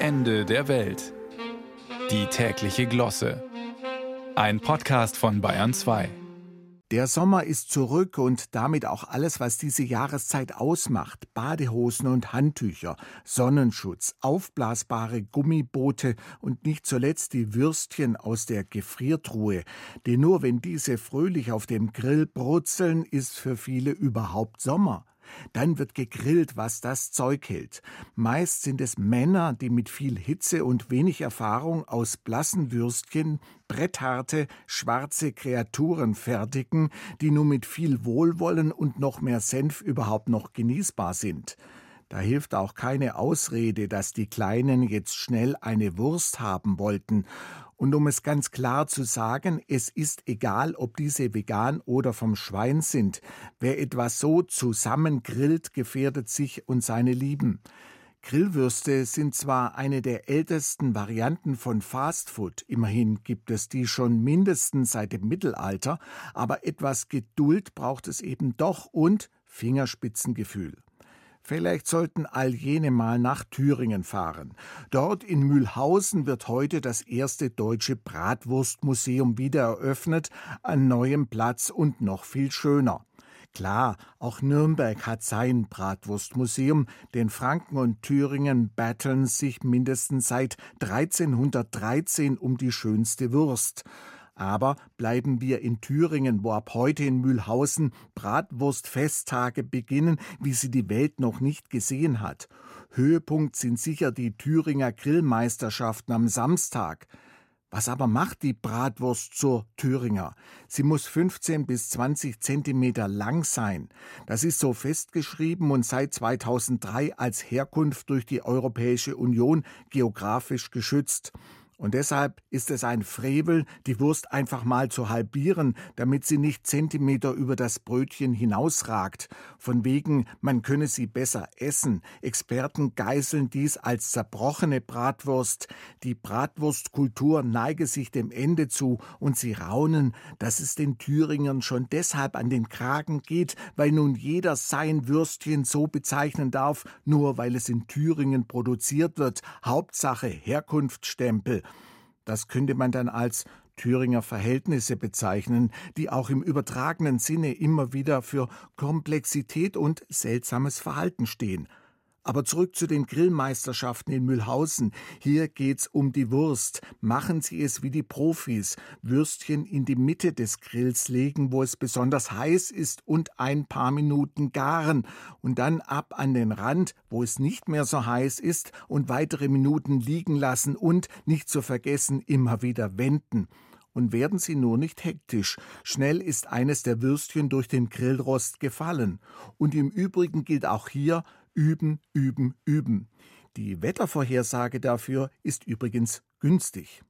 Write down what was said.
Ende der Welt. Die tägliche Glosse. Ein Podcast von Bayern 2. Der Sommer ist zurück und damit auch alles, was diese Jahreszeit ausmacht. Badehosen und Handtücher, Sonnenschutz, aufblasbare Gummiboote und nicht zuletzt die Würstchen aus der Gefriertruhe. Denn nur wenn diese fröhlich auf dem Grill brutzeln, ist für viele überhaupt Sommer. Dann wird gegrillt, was das Zeug hält. Meist sind es Männer, die mit viel Hitze und wenig Erfahrung aus blassen Würstchen brettharte, schwarze Kreaturen fertigen, die nur mit viel Wohlwollen und noch mehr Senf überhaupt noch genießbar sind. Da hilft auch keine Ausrede, dass die Kleinen jetzt schnell eine Wurst haben wollten und um es ganz klar zu sagen, es ist egal, ob diese vegan oder vom Schwein sind. Wer etwas so zusammengrillt, gefährdet sich und seine Lieben. Grillwürste sind zwar eine der ältesten Varianten von Fastfood, immerhin gibt es die schon mindestens seit dem Mittelalter, aber etwas Geduld braucht es eben doch und Fingerspitzengefühl. Vielleicht sollten all jene mal nach Thüringen fahren. Dort in Mühlhausen wird heute das erste deutsche Bratwurstmuseum wieder eröffnet, an neuem Platz und noch viel schöner. Klar, auch Nürnberg hat sein Bratwurstmuseum, denn Franken und Thüringen battlen sich mindestens seit 1313 um die schönste Wurst. Aber bleiben wir in Thüringen, wo ab heute in Mühlhausen Bratwurstfesttage beginnen, wie sie die Welt noch nicht gesehen hat. Höhepunkt sind sicher die Thüringer Grillmeisterschaften am Samstag. Was aber macht die Bratwurst zur Thüringer? Sie muss 15 bis 20 Zentimeter lang sein. Das ist so festgeschrieben und seit 2003 als Herkunft durch die Europäische Union geografisch geschützt. Und deshalb ist es ein Frevel, die Wurst einfach mal zu halbieren, damit sie nicht Zentimeter über das Brötchen hinausragt. Von wegen, man könne sie besser essen. Experten geißeln dies als zerbrochene Bratwurst. Die Bratwurstkultur neige sich dem Ende zu und sie raunen, dass es den Thüringern schon deshalb an den Kragen geht, weil nun jeder sein Würstchen so bezeichnen darf, nur weil es in Thüringen produziert wird. Hauptsache Herkunftsstempel. Das könnte man dann als Thüringer Verhältnisse bezeichnen, die auch im übertragenen Sinne immer wieder für Komplexität und seltsames Verhalten stehen. Aber zurück zu den Grillmeisterschaften in Mühlhausen. Hier geht's um die Wurst. Machen Sie es wie die Profis. Würstchen in die Mitte des Grills legen, wo es besonders heiß ist und ein paar Minuten garen. Und dann ab an den Rand, wo es nicht mehr so heiß ist und weitere Minuten liegen lassen und, nicht zu vergessen, immer wieder wenden und werden Sie nur nicht hektisch. Schnell ist eines der Würstchen durch den Grillrost gefallen. Und im Übrigen gilt auch hier, Üben, üben, üben. Die Wettervorhersage dafür ist übrigens günstig.